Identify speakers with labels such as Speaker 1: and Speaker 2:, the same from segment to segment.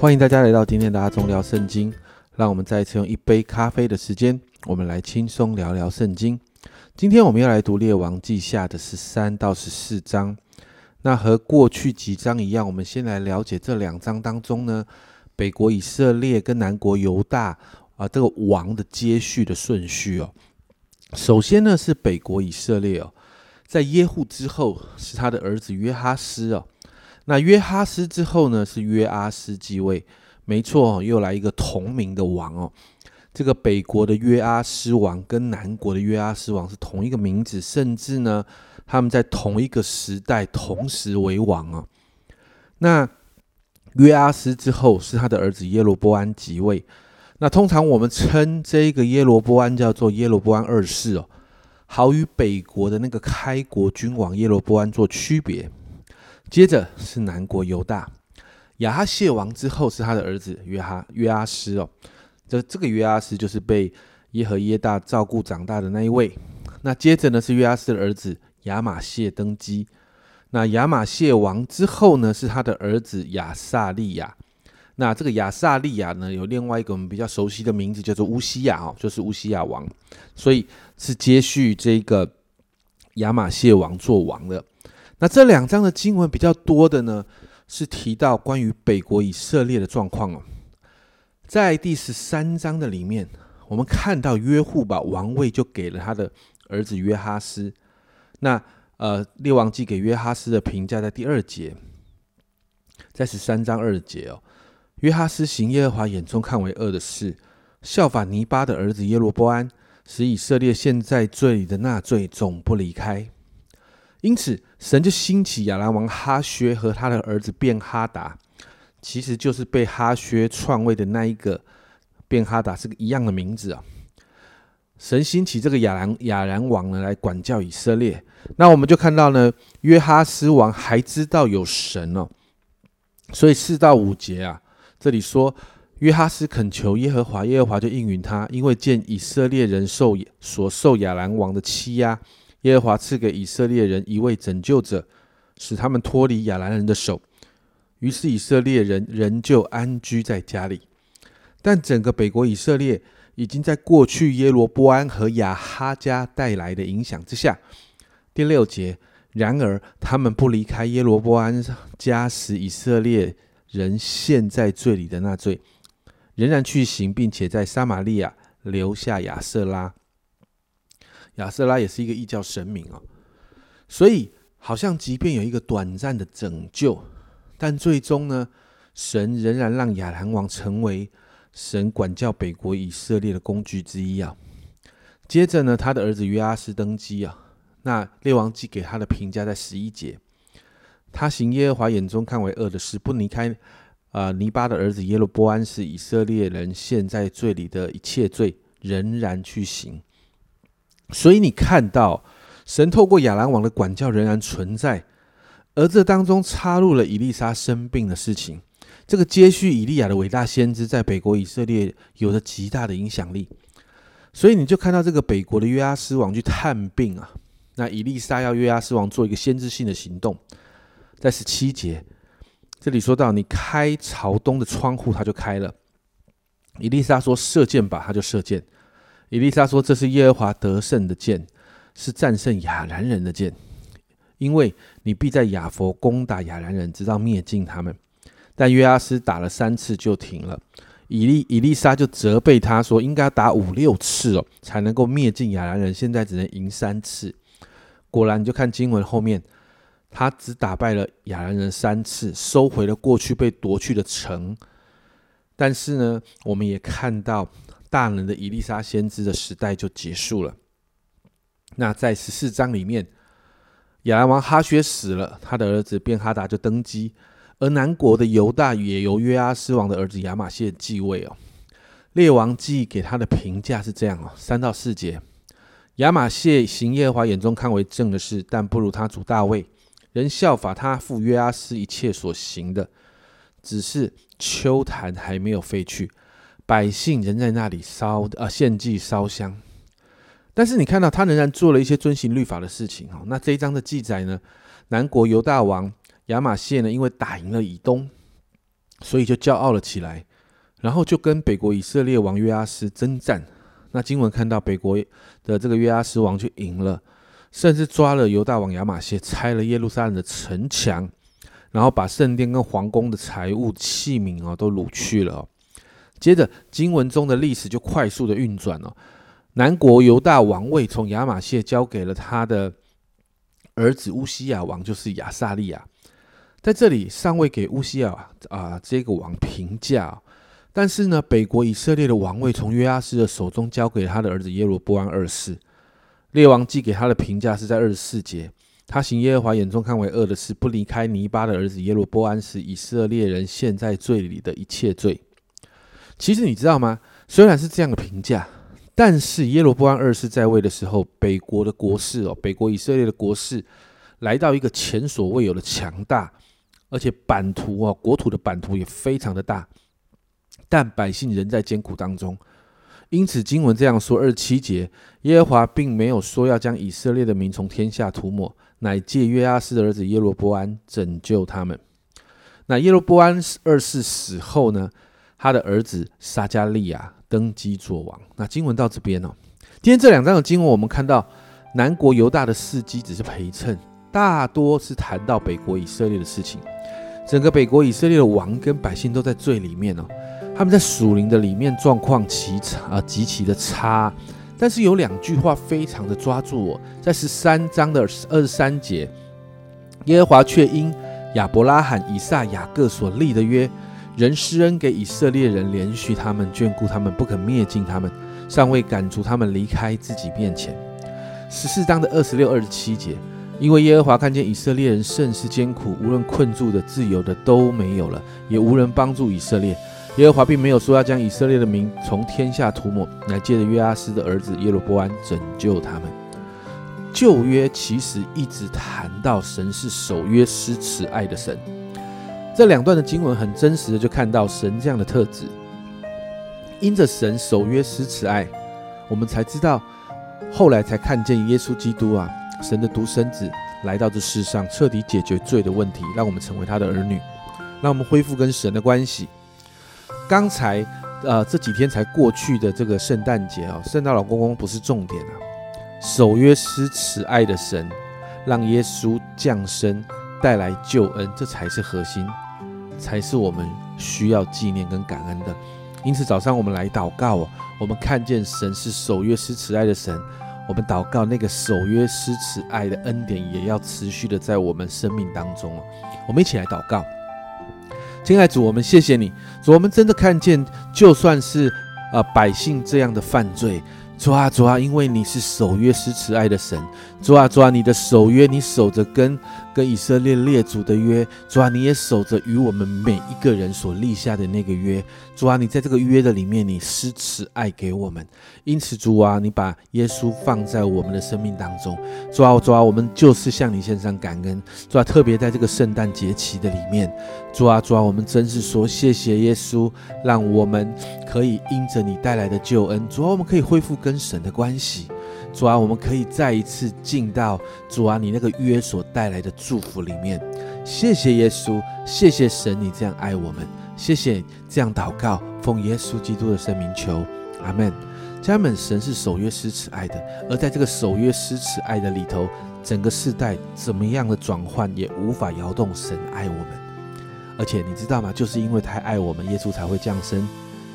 Speaker 1: 欢迎大家来到今天的阿忠聊圣经。让我们再一次用一杯咖啡的时间，我们来轻松聊聊圣经。今天我们要来读列王记下的十三到十四章。那和过去几章一样，我们先来了解这两章当中呢，北国以色列跟南国犹大啊这个王的接续的顺序哦。首先呢是北国以色列哦，在耶户之后是他的儿子约哈斯哦。那约哈斯之后呢是约阿斯继位。没错，又来一个同名的王哦。这个北国的约阿斯王跟南国的约阿斯王是同一个名字，甚至呢，他们在同一个时代同时为王啊。那约阿斯之后是他的儿子耶罗波安即位。那通常我们称这个耶罗波安叫做耶罗波安二世哦，好与北国的那个开国君王耶罗波安做区别。接着是南国犹大。亚哈谢王之后是他的儿子约哈约阿斯哦，这这个约阿斯就是被耶和耶大照顾长大的那一位。那接着呢是约阿斯的儿子亚玛谢登基。那亚玛谢王之后呢是他的儿子亚萨利亚。那这个亚萨利亚呢有另外一个我们比较熟悉的名字叫做乌西亚哦，就是乌西亚王，所以是接续这个亚玛谢王做王的。那这两章的经文比较多的呢？是提到关于北国以色列的状况哦，在第十三章的里面，我们看到约户把王位就给了他的儿子约哈斯。那呃，列王记给约哈斯的评价在第二节，在十三章二节哦，约哈斯行耶和华眼中看为恶的事，效法尼巴的儿子耶罗波安，使以色列陷在罪里的那罪总不离开。因此，神就兴起亚兰王哈薛和他的儿子便哈达，其实就是被哈薛篡位的那一个便哈达是个一样的名字啊。神兴起这个亚兰亚兰王呢，来管教以色列。那我们就看到呢，约哈斯王还知道有神哦，所以四到五节啊，这里说约哈斯恳求耶和华，耶和华就应允他，因为见以色列人受所受亚兰王的欺压。耶和华赐给以色列人一位拯救者，使他们脱离亚兰人的手。于是以色列人仍旧安居在家里。但整个北国以色列已经在过去耶罗波安和亚哈家带来的影响之下。第六节，然而他们不离开耶罗波安家使以色列人陷在罪里的那罪，仍然去行，并且在撒玛利亚留下亚瑟拉。亚瑟拉也是一个异教神明啊，所以好像即便有一个短暂的拯救，但最终呢，神仍然让亚兰王成为神管教北国以色列的工具之一啊。接着呢，他的儿子约阿斯登基啊，那列王记给他的评价在十一节，他行耶和华眼中看为恶的事，不离开啊尼巴的儿子耶罗波安是以色列人陷在罪里的一切罪，仍然去行。所以你看到神透过亚兰王的管教仍然存在，而这当中插入了以利沙生病的事情。这个接续以利亚的伟大先知，在北国以色列有着极大的影响力。所以你就看到这个北国的约阿斯王去探病啊，那以利沙要约阿斯王做一个先知性的行动，在十七节这里说到，你开朝东的窗户，他就开了。以利沙说射箭吧，他就射箭。伊丽莎说：“这是耶和华得胜的剑，是战胜亚兰人的剑，因为你必在亚佛攻打亚兰人，直到灭尽他们。”但约阿斯打了三次就停了。以利以利沙就责备他说：“应该打五六次哦，才能够灭尽亚兰人。现在只能赢三次。”果然，就看经文后面，他只打败了亚兰人三次，收回了过去被夺去的城。但是呢，我们也看到。大能的伊丽莎先知的时代就结束了。那在十四章里面，亚兰王哈薛死了，他的儿子便哈达就登基，而南国的犹大也由约阿斯王的儿子亚玛谢继位哦。列王记给他的评价是这样哦，三到四节：亚玛谢行耶和华眼中看为正的事，但不如他主大卫，人效法他父约阿斯一切所行的，只是秋坛还没有废去。百姓仍在那里烧啊献祭烧香，但是你看到他仍然做了一些遵行律法的事情哈。那这一章的记载呢，南国犹大王亚玛谢呢，因为打赢了以东，所以就骄傲了起来，然后就跟北国以色列王约阿斯征战。那经文看到北国的这个约阿斯王就赢了，甚至抓了犹大王亚玛谢，拆了耶路撒冷的城墙，然后把圣殿跟皇宫的财物器皿哦都掳去了。接着经文中的历史就快速的运转了，南国犹大王位从亚玛谢交给了他的儿子乌西亚王，就是亚萨利亚。在这里尚未给乌西亚啊这个王评价。但是呢，北国以色列的王位从约阿斯的手中交给他的儿子耶罗波安二世。列王记给他的评价是在二十四节，他行耶和华眼中看为恶的事，不离开尼巴的儿子耶罗波安时，以色列人陷在罪里的一切罪。其实你知道吗？虽然是这样的评价，但是耶罗波安二世在位的时候，北国的国势哦，北国以色列的国势来到一个前所未有的强大，而且版图哦，国土的版图也非常的大。但百姓仍在艰苦当中，因此经文这样说：二十七节，耶和华并没有说要将以色列的民从天下涂抹，乃借约阿斯的儿子耶罗波安拯救他们。那耶罗波安二世死后呢？他的儿子撒加利亚登基做王。那经文到这边哦，今天这两章的经文，我们看到南国犹大的事迹只是陪衬，大多是谈到北国以色列的事情。整个北国以色列的王跟百姓都在罪里面哦。他们在属灵的里面状况极差啊，极其的差。但是有两句话非常的抓住我，在十三章的二十三节，耶和华却因亚伯拉罕、以撒、雅各所立的约，人施恩给以色列人，连续他们，眷顾他们，不肯灭尽他们，尚未赶逐他们离开自己面前。十四章的二十六、二十七节，因为耶和华看见以色列人甚是艰苦，无论困住的、自由的都没有了，也无人帮助以色列。耶和华并没有说要将以色列的名从天下涂抹，来借着约阿斯的儿子耶罗波安拯救他们。旧约其实一直谈到神是守约施慈爱的神，这两段的经文很真实的就看到神这样的特质。因着神守约施慈爱，我们才知道，后来才看见耶稣基督啊，神的独生子来到这世上，彻底解决罪的问题，让我们成为他的儿女，让我们恢复跟神的关系。刚才，呃，这几天才过去的这个圣诞节哦，圣诞老公公不是重点啊，守约施慈爱的神，让耶稣降生，带来救恩，这才是核心，才是我们需要纪念跟感恩的。因此早上我们来祷告哦，我们看见神是守约施慈爱的神，我们祷告那个守约施慈爱的恩典也要持续的在我们生命当中哦，我们一起来祷告。亲爱的主，我们谢谢你，主，我们真的看见，就算是啊百姓这样的犯罪。主啊，主啊，因为你是守约施慈爱的神，主啊，主啊，你的守约，你守着跟跟以色列列祖的约，主啊，你也守着与我们每一个人所立下的那个约，主啊，你在这个约的里面，你施慈爱给我们，因此主啊，你把耶稣放在我们的生命当中，主啊，主啊，我们就是向你献上感恩，主啊，特别在这个圣诞节期的里面，主啊，主啊，我们真是说谢谢耶稣，让我们可以因着你带来的救恩，主啊，我们可以恢复。跟神的关系，主啊，我们可以再一次进到主啊你那个约所带来的祝福里面。谢谢耶稣，谢谢神，你这样爱我们，谢谢这样祷告，奉耶稣基督的圣名求，阿门。家人们，神是守约施慈爱的，而在这个守约施慈爱的里头，整个世代怎么样的转换也无法摇动神爱我们。而且你知道吗？就是因为太爱我们，耶稣才会降生，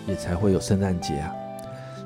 Speaker 1: 也才会有圣诞节啊。